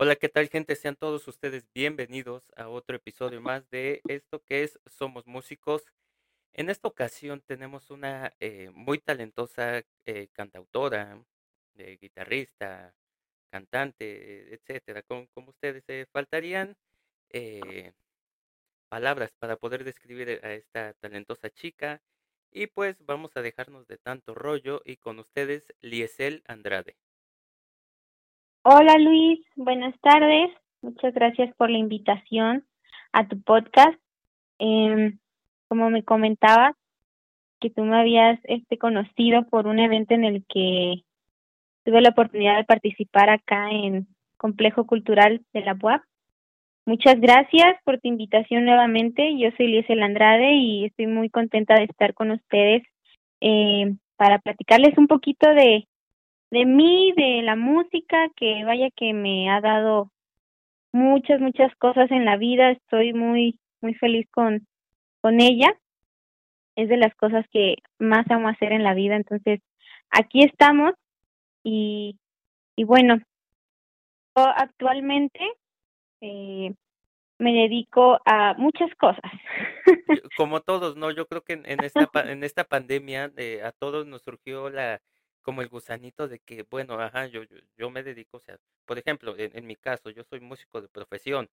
Hola, ¿qué tal gente? Sean todos ustedes bienvenidos a otro episodio más de esto que es Somos Músicos. En esta ocasión tenemos una eh, muy talentosa eh, cantautora, eh, guitarrista, cantante, etcétera. Como, como ustedes, faltarían palabras para poder describir a esta talentosa chica. Y pues vamos a dejarnos de tanto rollo y con ustedes Liesel Andrade. Hola Luis, buenas tardes. Muchas gracias por la invitación a tu podcast. Em, como me comentabas, que tú me habías este, conocido por un evento en el que tuve la oportunidad de participar acá en Complejo Cultural de la UAP. Muchas gracias por tu invitación nuevamente. Yo soy Liesel Andrade y estoy muy contenta de estar con ustedes eh, para platicarles un poquito de, de mí, de la música, que vaya que me ha dado muchas, muchas cosas en la vida. Estoy muy, muy feliz con, con ella. Es de las cosas que más amo hacer en la vida. Entonces, aquí estamos y, y bueno, actualmente eh, me dedico a muchas cosas. Como todos, ¿no? Yo creo que en, esta, en esta pandemia eh, a todos nos surgió la como el gusanito de que, bueno, ajá, yo, yo, yo me dedico, o sea, por ejemplo, en, en, mi caso, yo soy músico de profesión,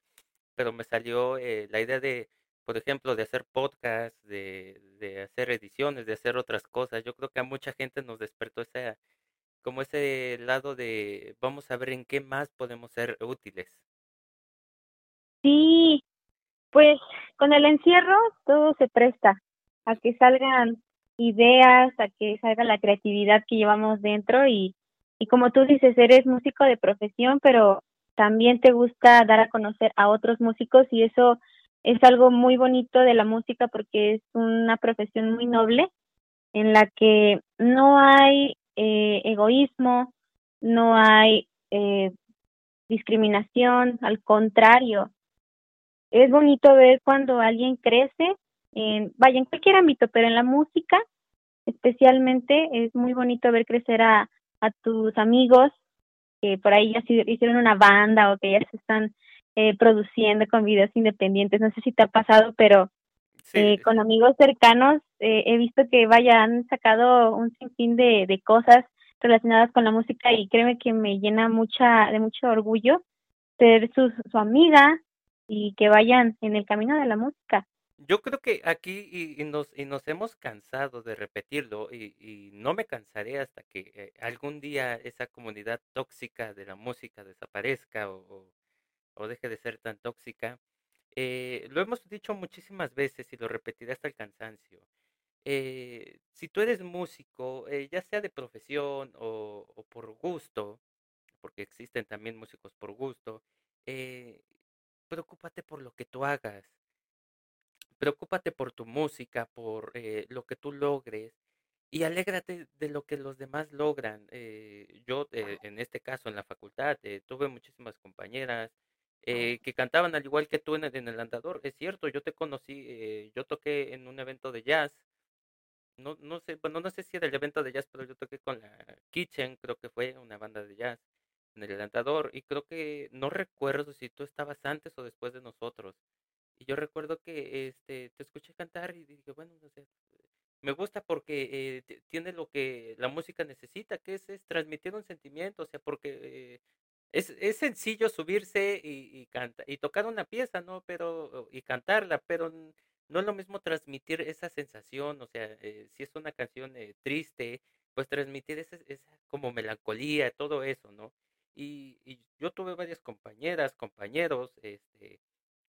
pero me salió eh, la idea de, por ejemplo, de hacer podcasts, de, de hacer ediciones, de hacer otras cosas. Yo creo que a mucha gente nos despertó ese, como ese lado de, vamos a ver en qué más podemos ser útiles. Sí, pues con el encierro todo se presta a que salgan ideas, a que salga la creatividad que llevamos dentro y, y como tú dices, eres músico de profesión, pero también te gusta dar a conocer a otros músicos y eso es algo muy bonito de la música porque es una profesión muy noble en la que no hay eh, egoísmo, no hay eh, discriminación, al contrario, es bonito ver cuando alguien crece, en, vaya, en cualquier ámbito, pero en la música especialmente es muy bonito ver crecer a, a tus amigos que por ahí ya hicieron una banda o que ya se están eh, produciendo con videos independientes. No sé si te ha pasado, pero eh, con amigos cercanos eh, he visto que vaya, han sacado un sinfín de, de cosas relacionadas con la música y créeme que me llena mucha de mucho orgullo ser su, su amiga y que vayan en el camino de la música. Yo creo que aquí y, nos, y nos hemos cansado de repetirlo y, y no me cansaré hasta que eh, algún día esa comunidad tóxica de la música desaparezca o, o, deje de ser tan tóxica. Eh, lo hemos dicho muchísimas veces y lo repetiré hasta el cansancio. Eh, si tú eres músico, eh, ya sea de profesión o, o, por gusto, porque existen también músicos por gusto, eh, preocúpate por lo que tú hagas. Preocúpate por tu música, por eh, lo que tú logres y alégrate de lo que los demás logran. Eh, yo, eh, en este caso, en la facultad, eh, tuve muchísimas compañeras eh, que cantaban al igual que tú en el, en el andador. Es cierto, yo te conocí, eh, yo toqué en un evento de jazz. No, no sé, bueno, no sé si era el evento de jazz, pero yo toqué con la Kitchen, creo que fue una banda de jazz en el andador y creo que no recuerdo si tú estabas antes o después de nosotros. Y yo recuerdo que este te escuché cantar y dije, bueno, no sé, me gusta porque eh, tiene lo que la música necesita, que es, es transmitir un sentimiento, o sea, porque eh, es, es sencillo subirse y, y, canta, y tocar una pieza, ¿no? Pero, y cantarla, pero no es lo mismo transmitir esa sensación, o sea, eh, si es una canción eh, triste, pues transmitir esa, esa como melancolía, todo eso, ¿no? Y, y yo tuve varias compañeras, compañeros, este,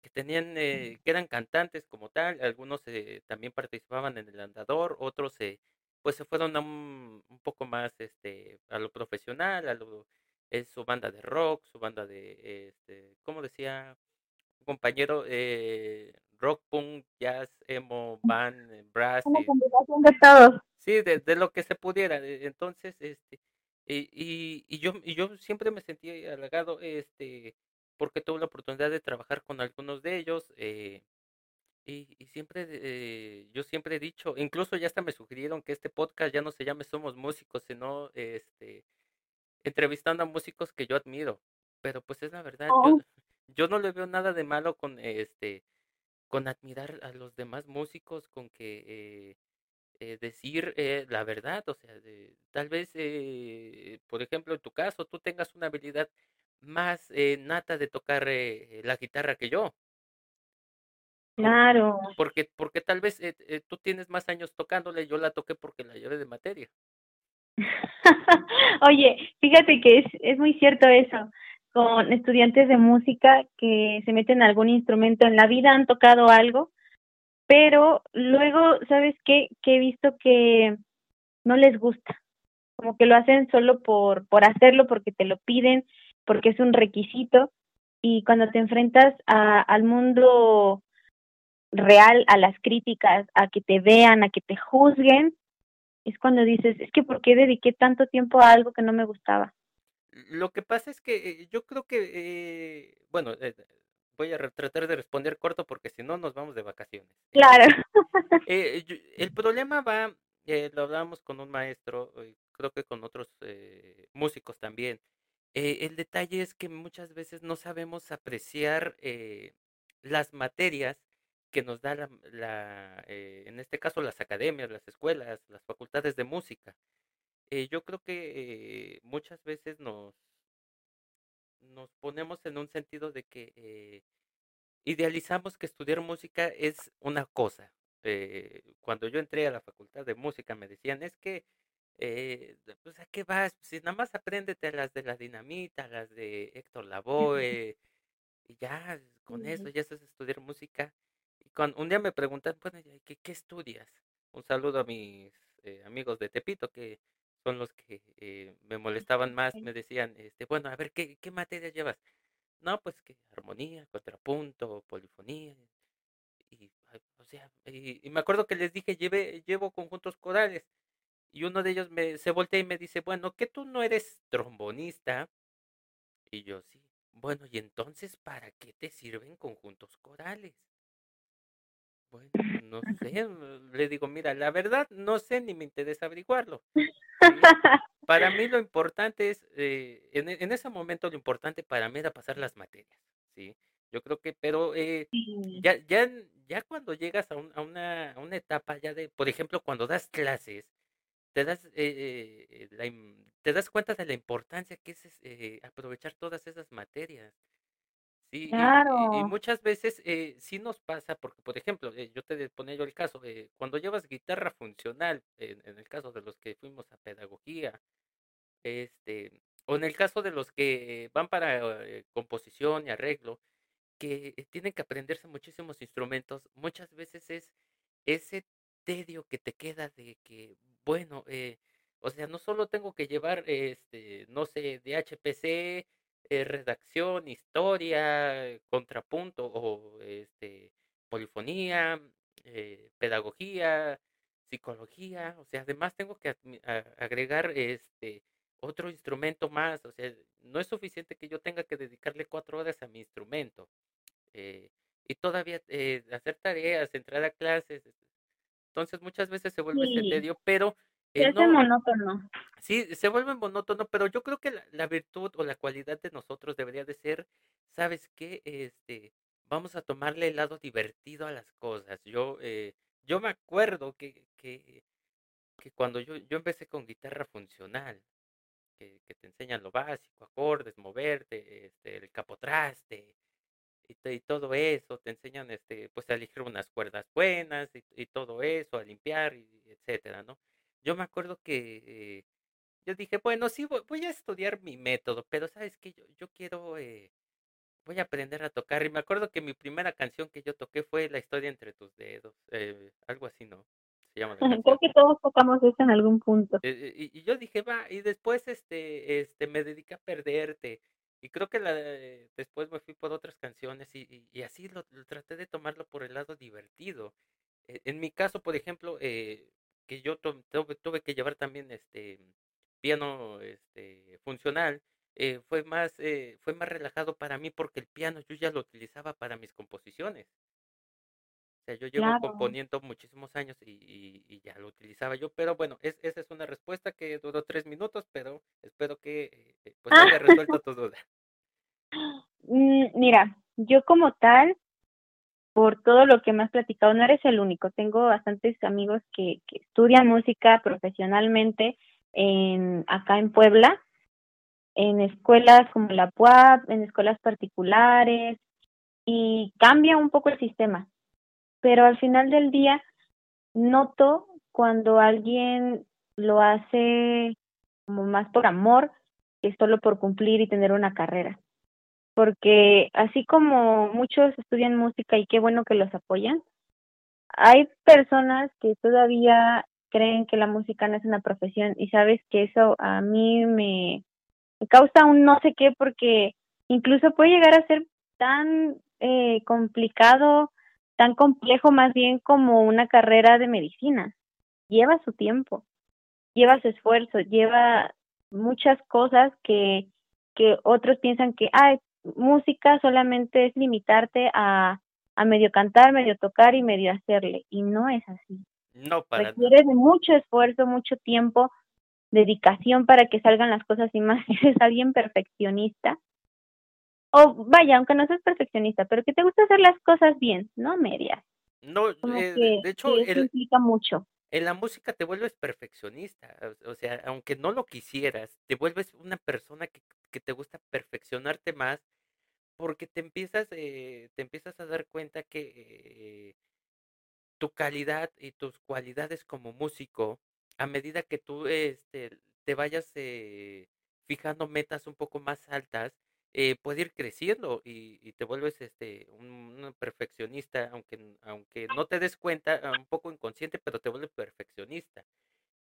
que tenían, eh, que eran cantantes como tal, algunos eh, también participaban en el andador, otros eh, pues se fueron a un, un, poco más este, a lo profesional, a lo, es su banda de rock, su banda de, este, como decía un compañero, eh, rock, punk, jazz, emo, band, brass. Una combinación de todos. Sí, de, de, lo que se pudiera. Entonces, este, y, y, y, yo, y yo siempre me sentí halagado este, porque tuve la oportunidad de trabajar con algunos de ellos. Eh, y, y, siempre, eh, yo siempre he dicho, incluso ya hasta me sugirieron que este podcast ya no se llame Somos Músicos, sino este, entrevistando a músicos que yo admiro. pero pues es la verdad, yo, Oh, yo no le veo nada de malo con este, con admirar a los demás músicos, con que eh, eh, decir eh, la verdad, o sea, de- tal vez, por ejemplo, en tu caso, tú tengas una habilidad más eh, nata de tocar eh, la guitarra que yo, claro. porque, porque tal vez eh, eh, tú tienes más años tocándola y yo la toqué porque la llevé de materia. Oye, fíjate que es, es muy cierto eso, con estudiantes de música que se meten a algún instrumento en la vida, han tocado algo, pero luego, ¿sabes qué? Que he visto que no les gusta, como que lo hacen solo por, por hacerlo, porque te lo piden, porque es un requisito, y cuando te enfrentas a, al mundo real, a las críticas, a que te vean, a que te juzguen, es cuando dices, es que ¿por qué dediqué tanto tiempo a algo que no me gustaba? Lo que pasa es que eh, yo creo que, eh, bueno, eh, voy a tratar de responder corto porque si no nos vamos de vacaciones. Claro, Eh, eh, yo- el problema va, eh, lo hablábamos con un maestro, creo que con otros eh, músicos también. Eh, el detalle es que muchas veces no sabemos apreciar eh, las materias que nos da la, la, eh, en este caso las academias, las escuelas, las facultades de música. Yo creo que muchas veces nos, nos ponemos en un sentido de que idealizamos que estudiar música es una cosa. Cuando yo entré a la facultad de música me decían, es que, eh, pues, ¿a qué vas? Si nada más apréndete las de la dinamita, las de Héctor Lavoe, y ya, con eso ya estás estudiar música. Y cuando un día me preguntan, bueno, ¿y ¿qué, qué estudias? Un saludo a mis eh, amigos de Tepito, que son los que eh, me molestaban más, me decían, este, bueno, a ver, ¿qué, qué materias llevas? No, pues que armonía, contrapunto, polifonía, y, o sea, y, y me acuerdo que les dije, lleve, llevo conjuntos corales, y uno de ellos me, se voltea y me dice, bueno, ¿que tú no eres trombonista? Y yo, sí. Bueno, y entonces, ¿para qué te sirven conjuntos corales? Bueno, pues no sé, mm, le digo, mira, la verdad no sé ni me interesa averiguarlo. Para mí lo importante es, eh, en, e- en ese momento lo importante para mí era pasar las materias, ¿sí? Yo creo que, pero eh, ya, ya, ya cuando llegas a, un- a una, a una etapa ya de, por ejemplo, cuando das clases, te das, eh, eh, la im- te das cuenta de la importancia que es eh, aprovechar todas esas materias. Sí, y, y- y claro, muchas veces eh, sí nos pasa, porque por ejemplo, eh, yo te ponía yo el caso, eh, cuando llevas guitarra funcional, en, en el caso de los que fuimos a pedagogía, este, o en el caso de los que van para eh, composición y arreglo, que eh, tienen que aprenderse muchísimos instrumentos, muchas veces es ese tedio que te queda de que, bueno, eh, o sea, no solo tengo que llevar, este, no sé, de HPC, eh, redacción, historia, contrapunto o este, polifonía, eh, pedagogía, psicología, o sea, además tengo que agregar este otro instrumento más, o sea, no es suficiente que yo tenga que dedicarle cuatro horas a mi instrumento eh, y todavía eh, hacer tareas, entrar a clases. Entonces muchas veces se vuelve ese tedio, pero se eh, no, monótono. sí, se vuelve monótono, pero yo creo que la, la virtud o la cualidad de nosotros debería de ser, ¿sabes qué? Este, vamos a tomarle el lado divertido a las cosas. Yo, eh, yo me acuerdo que, que, que cuando yo, yo empecé con guitarra funcional, que, que te enseñan lo básico, acordes, moverte, este, el capotraste, y, to- y todo eso, te enseñan este, pues a elegir unas cuerdas buenas y, y todo eso, a limpiar, y etcétera, ¿no? Yo me acuerdo que eh, yo dije, bueno, sí, voy, voy a estudiar mi método, pero sabes que yo, yo quiero, eh, voy a aprender a tocar. Y me acuerdo que mi primera canción que yo toqué fue La historia entre tus dedos, eh, algo así, ¿no? Se llama la Creo que todos tocamos eso en algún punto. Eh, eh, y, y yo dije, va, y después este, este, me dediqué a perderte. Y creo que la, después me fui por otras canciones y, y- y así lo, lo traté de tomarlo por el lado divertido. Eh, en mi caso, por ejemplo, eh, que yo to- tuve, tuve que llevar también este piano este, funcional, eh, fue más, eh, fue más relajado para mí porque el piano yo ya lo utilizaba para mis composiciones. O sea, yo llevo Claro. componiendo muchísimos años y, y- y ya lo utilizaba yo, pero bueno, es, esa es una respuesta que duró tres minutos, pero espero que eh, pues Ah, haya resuelto tu duda. Mm, mira, yo como tal, por todo lo que me has platicado, no eres el único. Tengo bastantes amigos que, estudian música profesionalmente en, acá en Puebla, en escuelas como la PUAP, en escuelas particulares, y cambia un poco el sistema. Pero al final del día, noto cuando alguien lo hace como más por amor que solo por cumplir y tener una carrera. Porque así como muchos estudian música y qué bueno que los apoyan, hay personas que todavía creen que la música no es una profesión y sabes que eso a mí me, causa un no sé qué porque incluso puede llegar a ser tan eh, complicado, tan complejo más bien como una carrera de medicina. Lleva su tiempo, lleva su esfuerzo, lleva muchas cosas que, que otros piensan que, ah, música solamente es limitarte a, a medio cantar, medio tocar y medio hacerle. Y no es así. No, para Requiere de mucho esfuerzo, mucho tiempo, dedicación para que salgan las cosas y más si eres alguien perfeccionista. O vaya, aunque no seas perfeccionista, pero que te gusta hacer las cosas bien, no medias. No, eh, que, de hecho, eso el, implica mucho. en la música te vuelves perfeccionista. O o sea, aunque no lo quisieras, te vuelves una persona que, que te gusta perfeccionarte más porque te empiezas, eh, te empiezas a dar cuenta que eh, tu calidad y tus cualidades como músico, a medida que tú este, te vayas eh, fijando metas un poco más altas, eh, puede ir creciendo y, y te vuelves este, un, un perfeccionista, aunque, aunque no te des cuenta, un poco inconsciente, pero te vuelves perfeccionista.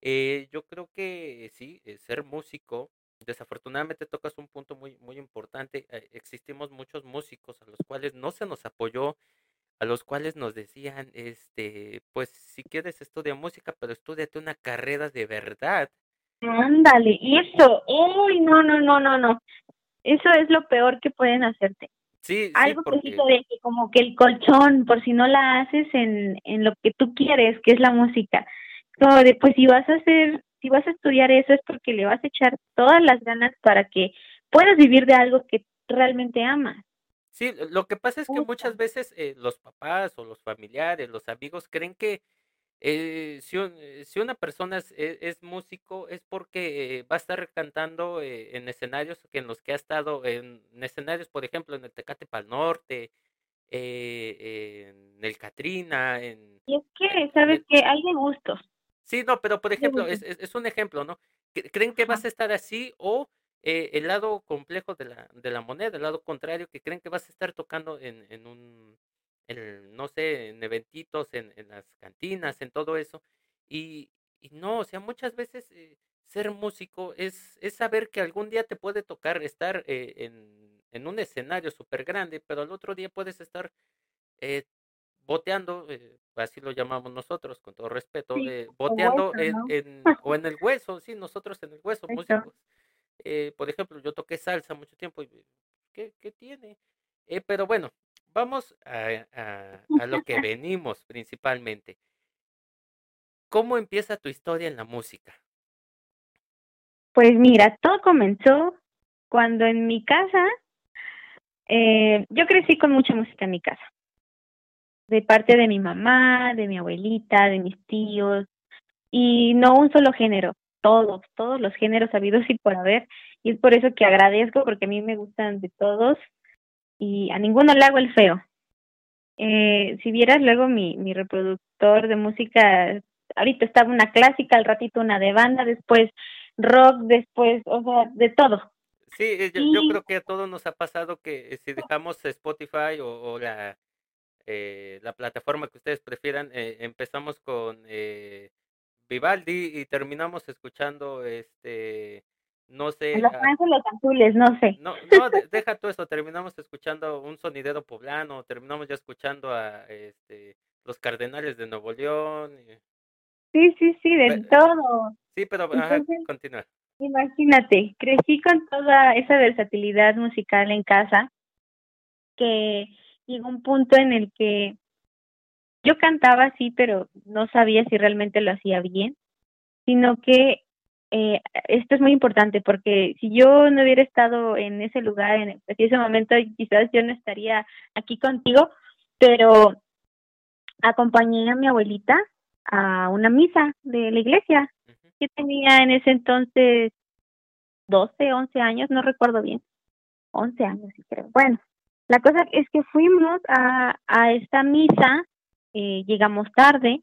Eh, yo creo que sí, ser músico, desafortunadamente tocas un punto muy, muy importante. eh, existimos muchos músicos a los cuales no se nos apoyó a los cuales nos decían, este, pues si quieres estudia música, pero estudiate una carrera de verdad. Ándale, eso, uy, no, no, no, no, no. Eso es lo peor que pueden hacerte. Sí, Algo que sí porque te deje como que el colchón, por si no la haces en, en lo que tú quieres, que es la música. Como de, pues si vas a hacer, si vas a estudiar eso es porque le vas a echar todas las ganas para que puedas vivir de algo que realmente amas. sí, lo que pasa es que muchas veces eh, los papás o los familiares, los amigos creen que eh, si, un- eh, si una persona es, es- es músico es porque eh, va a estar cantando eh, en escenarios que en los que ha estado, en, en escenarios, por ejemplo, en el Tecate Pal Norte, eh, en el Catrina, en, Y es que, ¿sabes que Hay de gustos, Sí, no, pero por ejemplo, es, es, es un ejemplo, ¿no? Cre- ¿Creen que vas a estar así o eh, el lado complejo de la, de la moneda, el lado contrario, que creen que vas a estar tocando en, en un, en, no sé, en eventitos, en, en las cantinas, en todo eso? Y, y no, o sea, muchas veces eh, ser músico es, es saber que algún día te puede tocar estar eh, en, en un escenario súper grande, pero al otro día puedes estar eh, boteando, eh, así lo llamamos nosotros, con todo respeto, Sí, eh, boteando hueso, en, ¿no? en, o en el hueso, sí, nosotros en el hueso, Eso. músicos. Eh, por ejemplo, yo toqué salsa mucho tiempo y ¿qué, qué tiene? Pero bueno, vamos a, a, a lo que venimos principalmente. ¿Cómo empieza tu historia en la música? Pues mira, todo comenzó cuando en mi casa, eh, yo crecí con mucha música en mi casa, de parte de mi mamá, de mi abuelita, de mis tíos, y no un solo género, todos, todos los géneros habidos y por haber, y es por eso que agradezco porque a mí me gustan de todos y a ninguno le hago el feo. Eh, si vieras luego mi, mi reproductor de música, ahorita estaba una clásica, al ratito una de banda, después rock, después, o sea, de todo. Sí, eh, yo, yo creo que a todos nos ha pasado que eh, si dejamos Spotify o, o la, eh, la plataforma que ustedes prefieran, eh, empezamos con eh, Vivaldi y terminamos escuchando, este, no sé, los ah, ángeles azules, no sé. no, no, de- deja todo eso, terminamos escuchando un sonidero poblano, terminamos ya escuchando a este, los Cardenales de Nuevo León. Sí, sí, sí, de todo. sí, pero continúa. imagínate, crecí con toda esa versatilidad musical en casa que llegó un punto en el que yo cantaba sí, pero no sabía si realmente lo hacía bien, sino que eh, esto es muy importante porque si yo no hubiera estado en ese lugar, en ese momento, quizás yo no estaría aquí contigo, pero acompañé a mi abuelita a una misa de la iglesia. que tenía en ese entonces 12, 11 años, no recuerdo bien. 11 años, sí creo. Bueno, la cosa es que fuimos a, a esta misa, eh, llegamos tarde,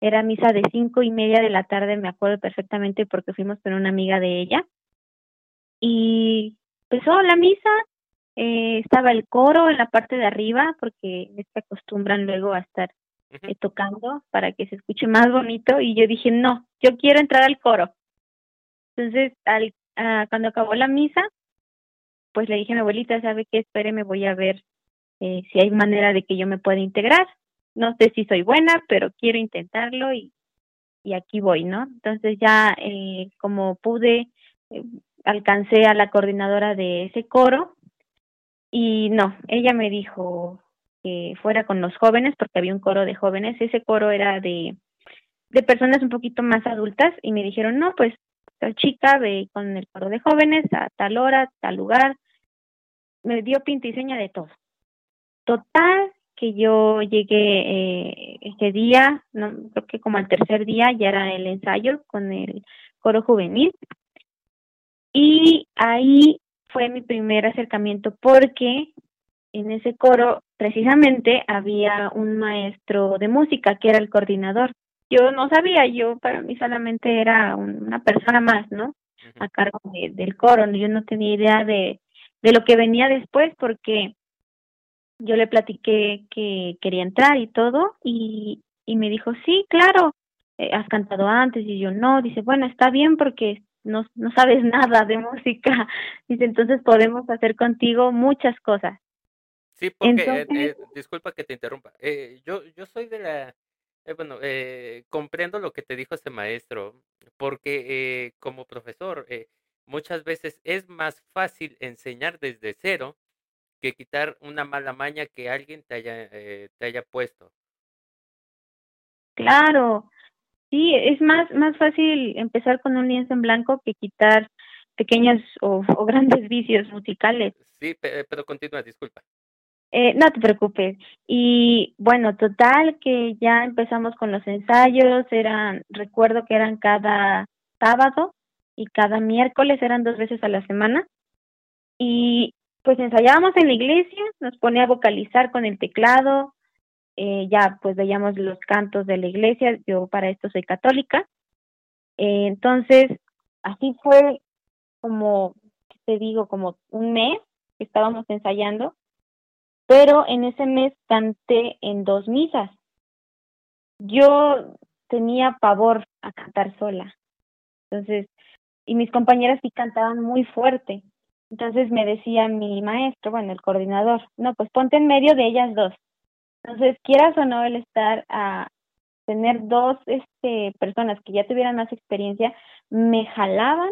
era misa de cinco y media de la tarde, me acuerdo perfectamente porque fuimos con una amiga de ella. Y empezó la misa, eh, estaba el coro en la parte de arriba porque se acostumbran luego a estar eh, tocando para que se escuche más bonito y yo dije, no, yo quiero entrar al coro. Entonces, al, ah, cuando acabó la misa, pues le dije a mi abuelita, ¿sabe qué? Espere, me voy a ver eh, si hay manera de que yo me pueda integrar no sé si soy buena, pero quiero intentarlo y, y aquí voy, ¿no? Entonces ya eh, como pude, eh, alcancé a la coordinadora de ese coro y no, ella me dijo que fuera con los jóvenes porque había un coro de jóvenes, ese coro era de, de personas un poquito más adultas y me dijeron, no, pues tal chica ve con el coro de jóvenes a tal hora, tal lugar, me dio pinta y seña de todo. Total, que yo llegué eh, ese día, no, creo que como al tercer día ya era el ensayo con el coro juvenil. Y ahí fue mi primer acercamiento porque en ese coro precisamente había un maestro de música que era el coordinador. Yo no sabía, yo para mí solamente era una persona más, ¿no? A cargo del coro, yo no tenía idea de, de lo que venía después porque yo le platiqué que quería entrar y todo y, y me dijo, sí, claro, eh, has cantado antes y yo no, dice, bueno, está bien porque no, no sabes nada de música, dice, entonces podemos hacer contigo muchas cosas. Sí, porque, eh, eh, disculpa que te interrumpa, yo, yo soy de la, bueno, comprendo lo que te dijo ese maestro, porque como profesor, muchas veces es más fácil enseñar desde cero que quitar una mala maña que alguien te haya, eh, te haya puesto. Claro, sí, es más, más fácil empezar con un lienzo en blanco que quitar pequeños o, grandes vicios musicales. Sí, pero continúa, disculpa. Eh, no te preocupes. Y bueno, total que ya empezamos con los ensayos, eran, recuerdo que eran cada sábado y cada miércoles, eran dos veces a la semana. Y pues ensayábamos en la iglesia, nos ponía a vocalizar con el teclado, eh, ya pues veíamos los cantos de la iglesia, yo para esto soy católica, eh, entonces así fue como, te digo, como un mes que estábamos ensayando, pero en ese mes canté en dos misas. Yo tenía pavor a cantar sola, entonces, y mis compañeras sí cantaban muy fuerte, entonces me decía mi maestro, bueno, el coordinador, no, pues ponte en medio de ellas dos. Entonces, quieras o no el estar a tener dos este, personas que ya tuvieran más experiencia, me jalaban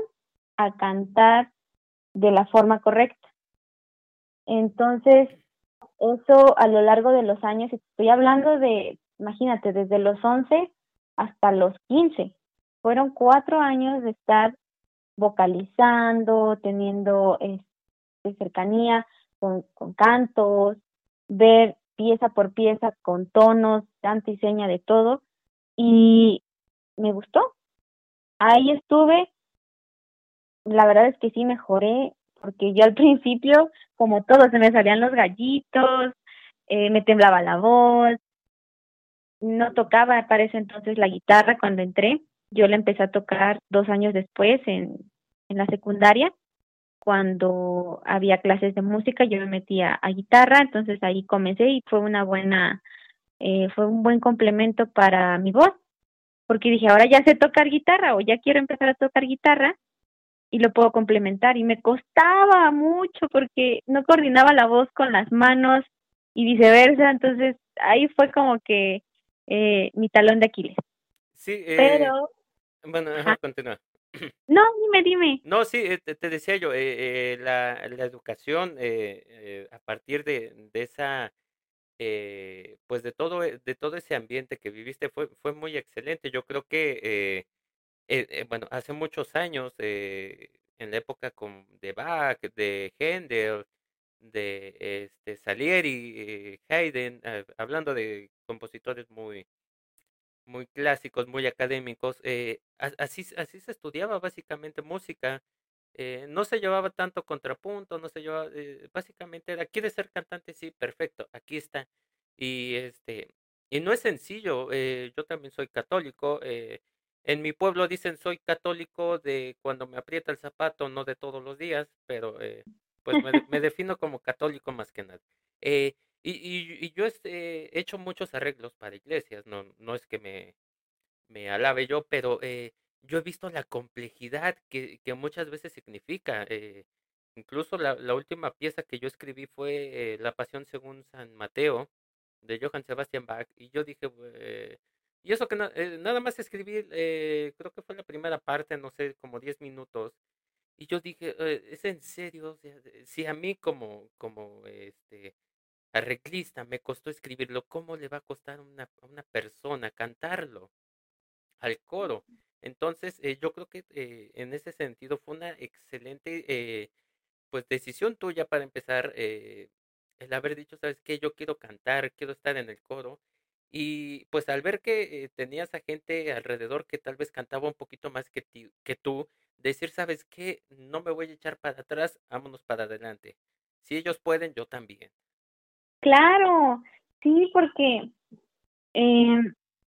a cantar de la forma correcta. Entonces, eso a lo largo de los años, estoy hablando de, imagínate, desde los 11 hasta los 15, fueron cuatro años de estar vocalizando, teniendo este, cercanía con, cantos, ver pieza por pieza con tonos, tanta y seña de todo, y me gustó. Ahí estuve, la verdad es que sí mejoré, porque yo al principio, como todo, se me salían los gallitos, eh, me temblaba la voz, no tocaba para ese entonces la guitarra cuando entré, yo la empecé a tocar dos años después en, en la secundaria. Cuando había clases de música, yo me metía a guitarra, entonces ahí comencé y fue una buena, eh, fue un buen complemento para mi voz, porque dije, ahora ya sé tocar guitarra o ya quiero empezar a tocar guitarra y lo puedo complementar. Y me costaba mucho porque no coordinaba la voz con las manos y viceversa, entonces ahí fue como que eh, mi talón de Aquiles. Sí, eh, pero bueno, continúa. No, dime, dime. No, sí, eh, te, decía yo, eh, eh, la, la, educación a partir de, de esa, pues de todo, de todo ese ambiente que viviste fue, fue muy excelente. Yo creo que eh, eh, bueno, hace muchos años, en la época con, de Bach, de Händel, de este, Salieri, Haydn, hablando de compositores muy, muy clásicos, muy académicos, así, así se estudiaba básicamente música. no se llevaba tanto contrapunto, no se llevaba, básicamente era, ¿quieres ser cantante? Sí, perfecto, aquí está. Y este, y no es sencillo, yo también soy católico, en mi pueblo dicen soy católico de cuando me aprieta el zapato, no de todos los días, pero eh, pues me, defino como católico más que nada. Eh, y, y, yo este, he hecho muchos arreglos para iglesias, no, no es que me, me alabe yo, pero eh, yo he visto la complejidad que, que muchas veces significa. incluso la, la, última pieza que yo escribí fue La Pasión según San Mateo, de Johann Sebastian Bach, y yo dije, y eso que eh, nada más escribí, eh, creo que fue la primera parte, no sé, como 10 minutos. Y yo dije, eh, ¿es en serio? si a mí como, como este arreglista me costó escribirlo, ¿cómo le va a costar a una, una persona cantarlo al coro? Entonces, yo creo que en ese sentido fue una excelente pues decisión tuya para empezar el haber dicho, ¿sabes qué? Yo quiero cantar, quiero estar en el coro y pues al ver que eh, tenías a gente alrededor que tal vez cantaba un poquito más que, que tú, decir, ¿sabes qué? No me voy a echar para atrás, vámonos para adelante. Si ellos pueden, yo también. Claro, sí, porque eh,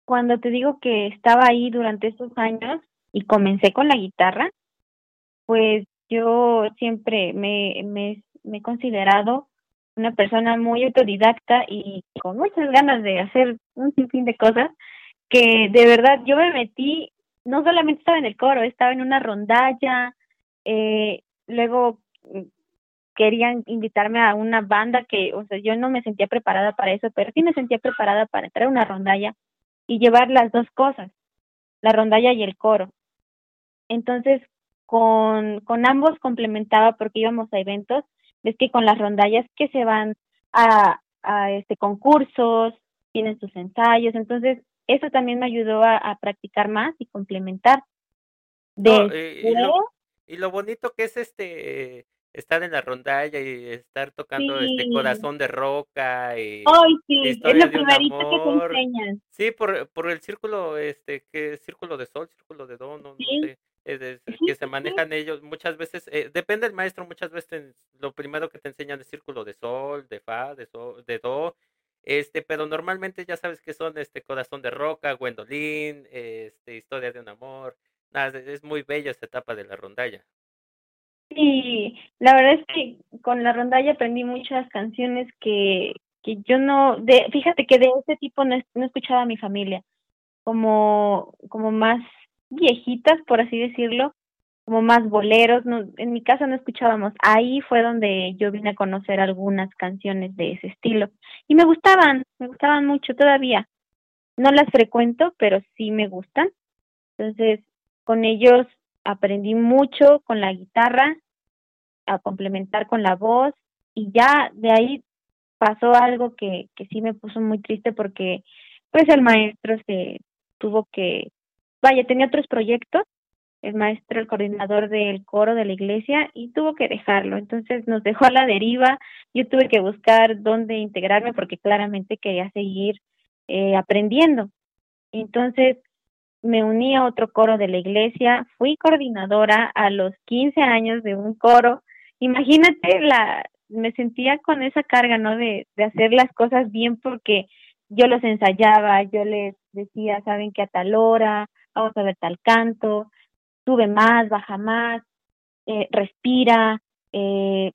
cuando te digo que estaba ahí durante estos años y comencé con la guitarra, pues yo siempre me, me, he considerado una persona muy autodidacta y con muchas ganas de hacer un sinfín de cosas, que de verdad yo me metí, no solamente estaba en el coro, estaba en una rondalla, eh, luego mm, querían invitarme a una banda que, o sea, yo no me sentía preparada para eso, pero sí me sentía preparada para entrar a una rondalla y llevar las dos cosas, la rondalla y el coro. Entonces, con, con ambos complementaba porque íbamos a eventos es que con las rondallas que se van a, a este concursos, tienen sus ensayos, entonces eso también me ayudó a, practicar más y complementar. De y, lo, bonito que es este estar en la rondalla y estar tocando este corazón de roca y Ay, sí, es lo primerito que te enseñan. Sí, por, por el círculo, este, que círculo de sol, círculo de do, no, no sé que se manejan ellos muchas veces, eh, depende del maestro, muchas veces lo primero que te enseñan es círculo de sol, de fa, de sol, de do, este, pero normalmente ya sabes que son este corazón de roca, Gwendolyn, este, historia de un amor, nada, es muy bella esta etapa de la rondalla. Sí, la verdad es que con la rondalla aprendí muchas canciones que, que yo no, de, fíjate que de este tipo no, no escuchaba mi familia, como, como más viejitas, por así decirlo, como más boleros. No, en mi casa no escuchábamos. Ahí fue donde yo vine a conocer algunas canciones de ese estilo. Y me gustaban, me gustaban mucho todavía. No las frecuento, pero sí me gustan. Entonces, con ellos aprendí mucho con la guitarra, a complementar con la voz. Y ya de ahí pasó algo que, que sí me puso muy triste porque pues el maestro se tuvo que vaya, tenía otros proyectos, el maestro, el coordinador del coro de la iglesia, y tuvo que dejarlo. Entonces nos dejó a la deriva. Yo tuve que buscar dónde integrarme porque claramente quería seguir eh, aprendiendo. Entonces me uní a otro coro de la iglesia, fui coordinadora a los 15 años de un coro. Imagínate, la, me sentía con esa carga, ¿no? De, de hacer las cosas bien porque yo los ensayaba, yo les decía, saben que a tal hora, vamos a ver tal canto, sube más, baja más, eh, respira. Eh,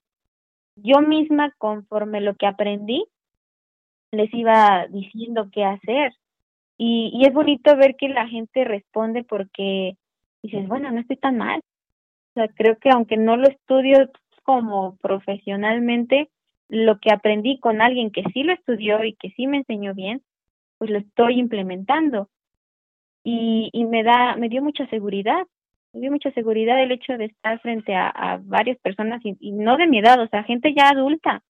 yo misma, conforme lo que aprendí, les iba diciendo qué hacer. Y, y es bonito ver que la gente responde porque dices, bueno, no estoy tan mal. O sea, creo que aunque no lo estudio como profesionalmente, lo que aprendí con alguien que sí lo estudió y que sí me enseñó bien, pues lo estoy implementando y, y me da, me dio mucha seguridad, me dio mucha seguridad el hecho de estar frente a, a varias personas y, no de mi edad, o sea, gente ya adulta.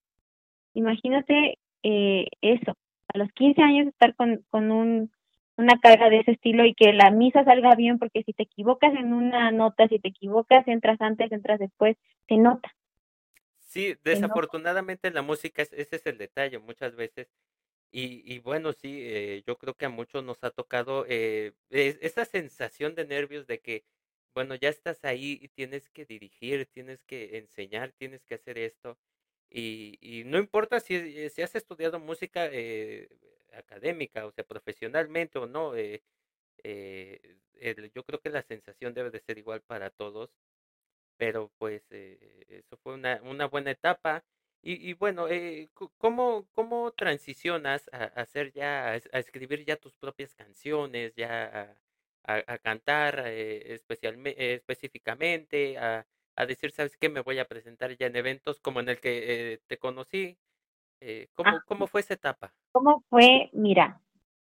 Imagínate eh, eso, a los 15 años estar con, con un una carga de ese estilo y que la misa salga bien, porque si te equivocas en una nota, si te equivocas, entras antes, entras después, se nota. Sí, desafortunadamente en la música ese es el detalle muchas veces. Y, y bueno, sí, eh, yo creo que a muchos nos ha tocado eh, esa sensación de nervios de que, bueno, ya estás ahí y tienes que dirigir, tienes que enseñar, tienes que hacer esto. Y, y no importa si, eh, si has estudiado música eh, académica, o sea, profesionalmente o no, eh, eh, yo creo que la sensación debe de ser igual para todos, pero pues eh, eso fue una, una buena etapa. Y, y bueno, eh, ¿cómo, ¿cómo transicionas a, hacer ya, a, escribir ya tus propias canciones, ya a, a, cantar eh, especialmente, específicamente, a, a decir, ¿sabes qué? Me voy a presentar ya en eventos como en el que te conocí. Eh, ¿cómo, ah, ¿Cómo fue esa etapa? ¿Cómo fue? Mira,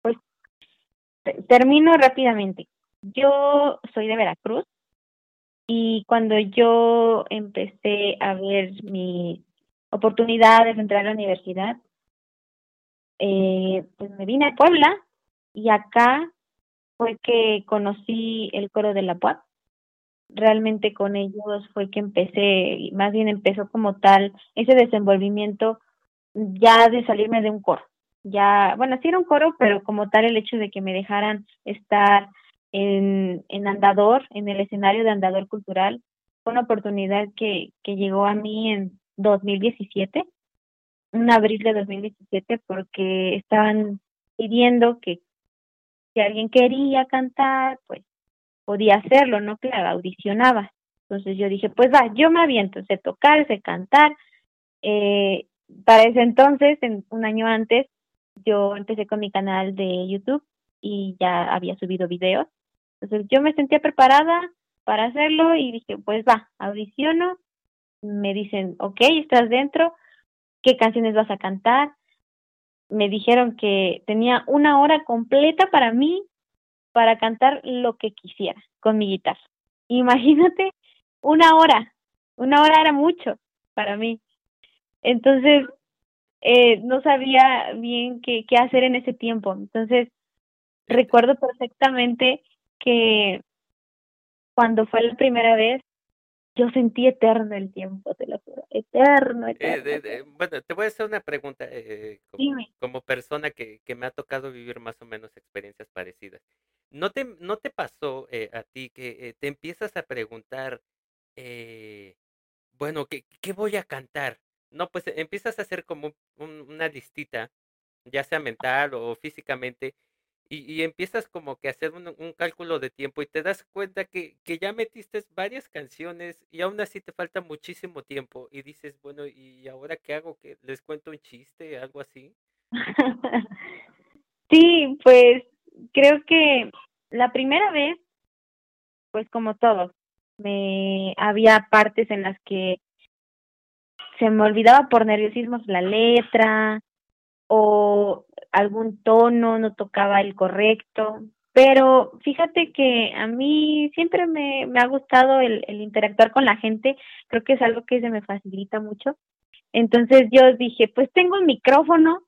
pues termino rápidamente. Yo soy de Veracruz y cuando yo empecé a ver mi oportunidad de entrar a la universidad, eh, pues me vine a Puebla y acá fue que conocí el coro de la PUAP. Realmente con ellos fue que empecé, más bien empezó como tal ese desenvolvimiento ya de salirme de un coro. Ya, bueno, sí era un coro, pero como tal el hecho de que me dejaran estar en, en Andador, en el escenario de Andador Cultural, fue una oportunidad que, que llegó a mí en 2017, en abril de 2017, porque estaban pidiendo que si alguien quería cantar, pues podía hacerlo, ¿no? Claro, audicionaba. Entonces yo dije, pues va, yo me aviento, sé tocar, sé cantar, eh, para ese entonces, en un año antes, yo empecé con mi canal de YouTube y ya había subido videos. Entonces yo me sentía preparada para hacerlo y dije, pues va, audiciono. Me dicen, ok, estás dentro, ¿qué canciones vas a cantar? Me dijeron que tenía una hora completa para mí para cantar lo que quisiera con mi guitarra. Imagínate, una hora, una hora era mucho para mí. Entonces, eh, no sabía bien qué, qué hacer en ese tiempo. Entonces, recuerdo perfectamente que cuando fue la primera vez, yo sentí eterno el tiempo, te lo juro, eterno, eh, eterno. bueno, te voy a hacer una pregunta eh, como, persona que, que me ha tocado vivir más o menos experiencias parecidas. ¿No te, no te pasó eh, a ti que eh, te empiezas a preguntar, eh, bueno, ¿qué, ¿qué voy a cantar? No, pues empiezas a hacer como una listita, ya sea mental o físicamente, y, empiezas como que a hacer un, un, cálculo de tiempo y te das cuenta que, que ya metiste varias canciones y aún así te falta muchísimo tiempo y dices, bueno, ¿y ahora qué hago? ¿Que les cuento un chiste, algo así? sí, pues creo que la primera vez, pues como todos, me había partes en las que se me olvidaba por nerviosismos la letra o algún tono no tocaba el correcto. Pero fíjate que a mí siempre me, me ha gustado el, interactuar con la gente, creo que es algo que se me facilita mucho. Entonces yo dije, pues tengo el micrófono,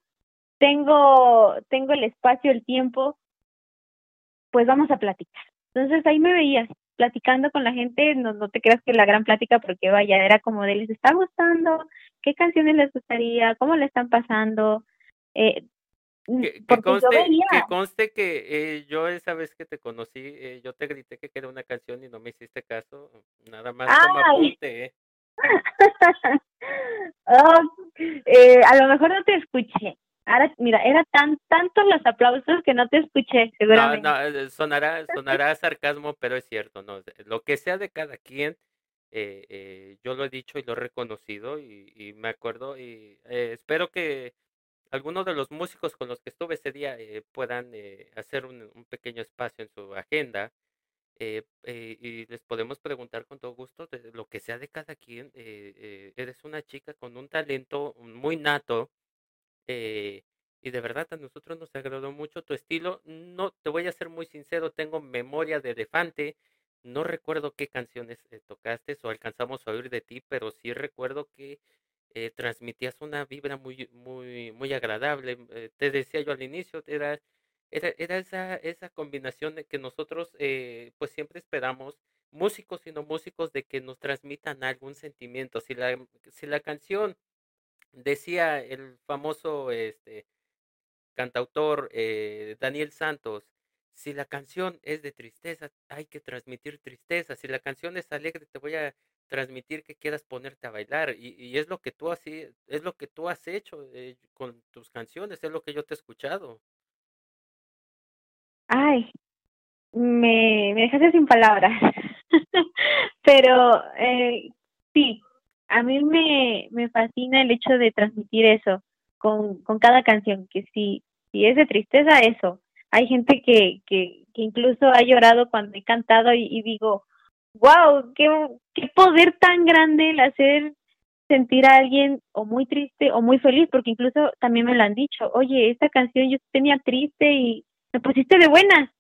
tengo, tengo el espacio, el tiempo, pues vamos a platicar. Entonces ahí me veías, platicando con la gente, no, no te creas que la gran plática, porque vaya, era como de, ¿les está gustando? ¿Qué canciones les gustaría? ¿Cómo le están pasando? Eh, que, que, conste, que, conste, que eh, yo esa vez que te conocí, eh, yo te grité que era una canción y no me hiciste caso, nada más como apunte. ¿eh? oh, eh, a lo mejor no te escuché, Ahora, mira, era tan tantos los aplausos que no te escuché, seguramente. No, no, sonará, sonará sarcasmo, pero es cierto, no, lo que sea de cada quien, yo lo he dicho y lo he reconocido y, y me acuerdo y espero que algunos de los músicos con los que estuve ese día eh, puedan eh, hacer un, pequeño espacio en su agenda y les podemos preguntar con todo gusto de lo que sea de cada quien. eres una chica con un talento muy nato eh, y de verdad a nosotros nos agradó mucho tu estilo. No, te voy a ser muy sincero, tengo memoria de elefante. No recuerdo qué canciones eh, tocaste o alcanzamos a oír de ti, pero sí recuerdo que eh, transmitías una vibra muy, muy, muy agradable. Eh, te decía yo al inicio, eras, era, era esa, esa combinación de que nosotros eh, pues siempre esperamos, músicos y no músicos, de que nos transmitan algún sentimiento. Si la, si la canción decía el famoso este, cantautor eh, Daniel Santos, si la canción es de tristeza, hay que transmitir tristeza. Si la canción es alegre, te voy a transmitir que quieras ponerte a bailar. Y, y es lo que tú así, es lo que tú has hecho eh, con tus canciones, es lo que yo te he escuchado. Ay, me, me dejaste sin palabras. Pero eh, sí, a mí me, me fascina el hecho de transmitir eso con, con cada canción, que si, si es de tristeza, eso. Hay gente que, que, incluso ha llorado cuando he cantado y digo, wow, qué, qué poder tan grande el hacer sentir a alguien o muy triste o muy feliz, porque incluso también me lo han dicho, oye, esta canción yo tenía triste y me pusiste de buenas,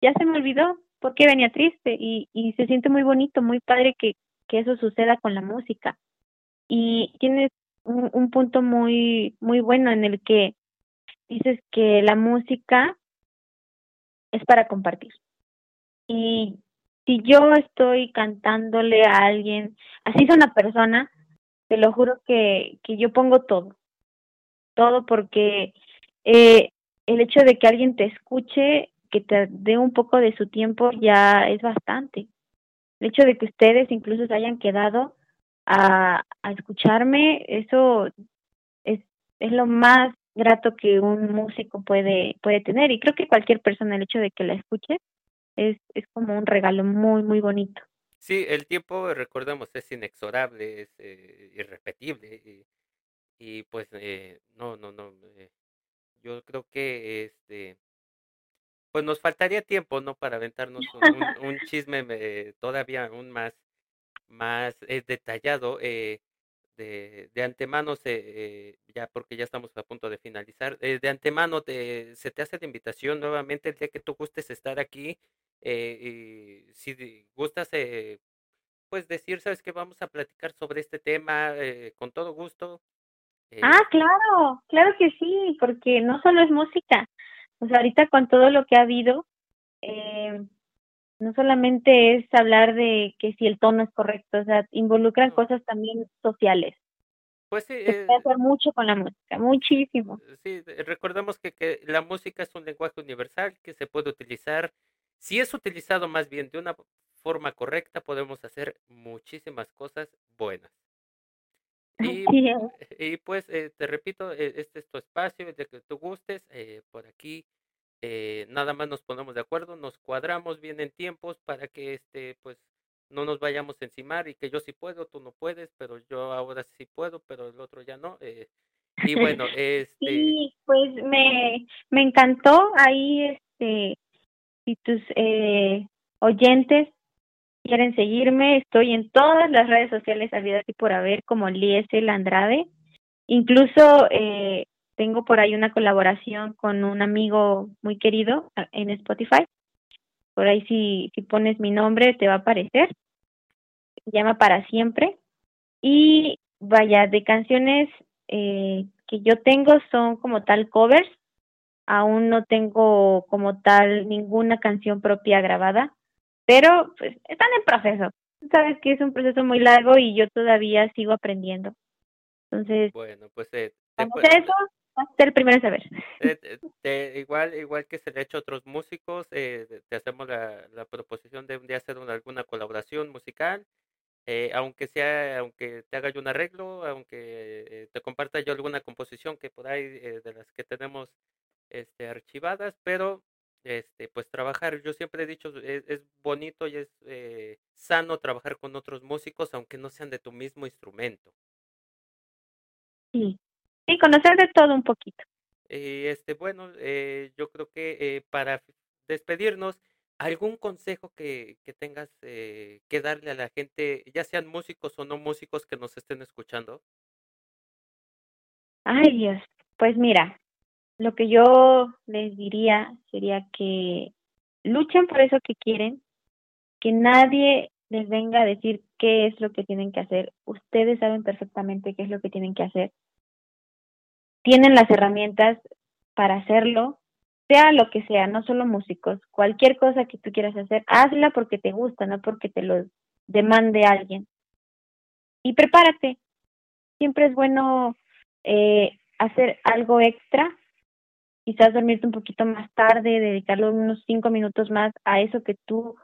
ya se me olvidó porque venía triste y, y se siente muy bonito, muy padre que, que eso suceda con la música. Y tienes un, un punto muy, muy bueno en el que dices que la música es para compartir. Y si yo estoy cantándole a alguien, así es una persona, te lo juro que, que yo pongo todo, todo porque eh, el hecho de que alguien te escuche, que te dé un poco de su tiempo ya es bastante. El hecho de que ustedes incluso se hayan quedado a, a escucharme, eso es, es lo más grato que un músico puede, puede tener. Y creo que cualquier persona, el hecho de que la escuche, es, es como un regalo muy, muy bonito. Sí, el tiempo, recordemos, es inexorable, es eh, irrepetible. Y, y pues, eh, no, no, no. Eh, yo creo que este pues nos faltaría tiempo, ¿no? Para aventarnos un, un, un chisme eh, todavía aún más, más detallado. Eh, de, de antemano, se, eh, ya porque ya estamos a punto de finalizar, eh, de antemano te, se te hace la invitación nuevamente el día que tú gustes estar aquí. Eh, y si gustas, eh, pues decir, sabes que vamos a platicar sobre este tema eh, con todo gusto. Ah, Eh, claro, claro que sí, porque no solo es música. O sea, ahorita con todo lo que ha habido, eh, no solamente es hablar de que si el tono es correcto, o sea, involucran no, cosas también sociales. pues sí, Se puede eh, hacer mucho con la música, muchísimo. sí, de- recordemos que, que la música es un lenguaje universal que se puede utilizar. Si es utilizado más bien de una forma correcta, podemos hacer muchísimas cosas buenas. Y, y pues eh, te repito, eh, este es tu espacio, el de que tú gustes, eh, por aquí eh, nada más nos ponemos de acuerdo, nos cuadramos bien en tiempos para que este pues no nos vayamos a encimar y que yo sí puedo, tú no puedes, pero yo ahora sí puedo, pero el otro ya no. eh, y bueno, este, Sí, pues me, me encantó ahí, este, si tus eh, oyentes quieren seguirme, estoy en todas las redes sociales habidas y por haber como Liesel Andrade. Incluso eh, tengo por ahí una colaboración con un amigo muy querido en Spotify. Por ahí si, si pones mi nombre te va a aparecer. Llama Para Siempre. Y vaya, de canciones eh, que yo tengo son como tal covers. Aún no tengo como tal ninguna canción propia grabada, pero pues están en proceso. Sabes que es un proceso muy largo y yo todavía sigo aprendiendo. Entonces, bueno, pues eh, eso, vas a ser el primero en saber. Eh, te- te- igual, igual que se le ha hecho a otros músicos, eh, te hacemos la, la proposición de un día hacer una- alguna colaboración musical, eh, aunque sea, aunque te haga yo un arreglo, aunque eh, te comparta yo alguna composición que por ahí eh, de las que tenemos este, archivadas, pero este, pues trabajar, yo siempre he dicho, es, es bonito y es eh, sano trabajar con otros músicos, aunque no sean de tu mismo instrumento. Sí, sí, conocer de todo un poquito. Y este, bueno, eh, yo creo que eh, para despedirnos, ¿algún consejo que, que tengas eh, que darle a la gente, ya sean músicos o no músicos que nos estén escuchando? Ay, Dios. Pues mira, lo que yo les diría sería que luchen por eso que quieren, que nadie les venga a decir qué es lo que tienen que hacer. Ustedes saben perfectamente qué es lo que tienen que hacer. Tienen las herramientas para hacerlo sea lo que sea, no solo músicos, cualquier cosa que tú quieras hacer, hazla porque te gusta, no porque te lo demande alguien. Y prepárate. Siempre es bueno eh, hacer algo extra, quizás dormirte un poquito más tarde, dedicarle unos cinco minutos más a eso que tú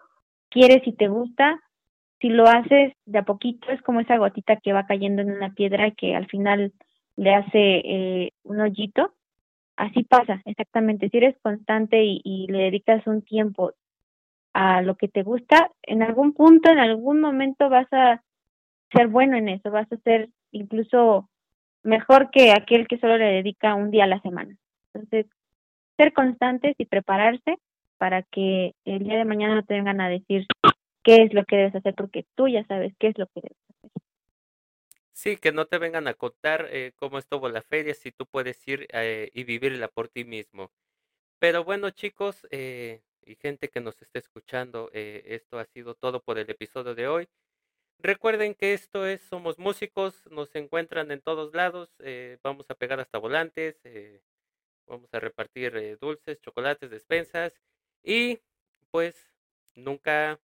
quieres y te gusta. Si lo haces de a poquito, es como esa gotita que va cayendo en una piedra y que al final le hace eh, un hoyito Así pasa, exactamente. Si eres constante y, le dedicas un tiempo a lo que te gusta, en algún punto, en algún momento vas a ser bueno en eso, vas a ser incluso mejor que aquel que solo le dedica un día a la semana. Entonces, ser constantes y prepararse para que el día de mañana no te vengan a decir qué es lo que debes hacer, porque tú ya sabes qué es lo que debes hacer. Sí, que no te vengan a contar eh, cómo estuvo la feria, si tú puedes ir eh, y vivirla por ti mismo. Pero bueno, chicos eh, y gente que nos esté escuchando, esto ha sido todo por el episodio de hoy. Recuerden que esto es Somos Músicos, nos encuentran en todos lados, vamos a pegar hasta volantes, vamos a repartir dulces, chocolates, despensas y pues nunca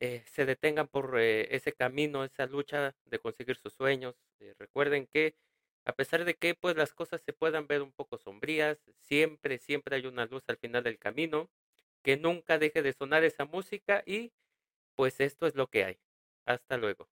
eh, se detengan por eh, ese camino, esa lucha de conseguir sus sueños. Eh, recuerden que a pesar de que pues las cosas se puedan ver un poco sombrías, siempre, siempre hay una luz al final del camino, que nunca deje de sonar esa música y pues esto es lo que hay. Hasta luego.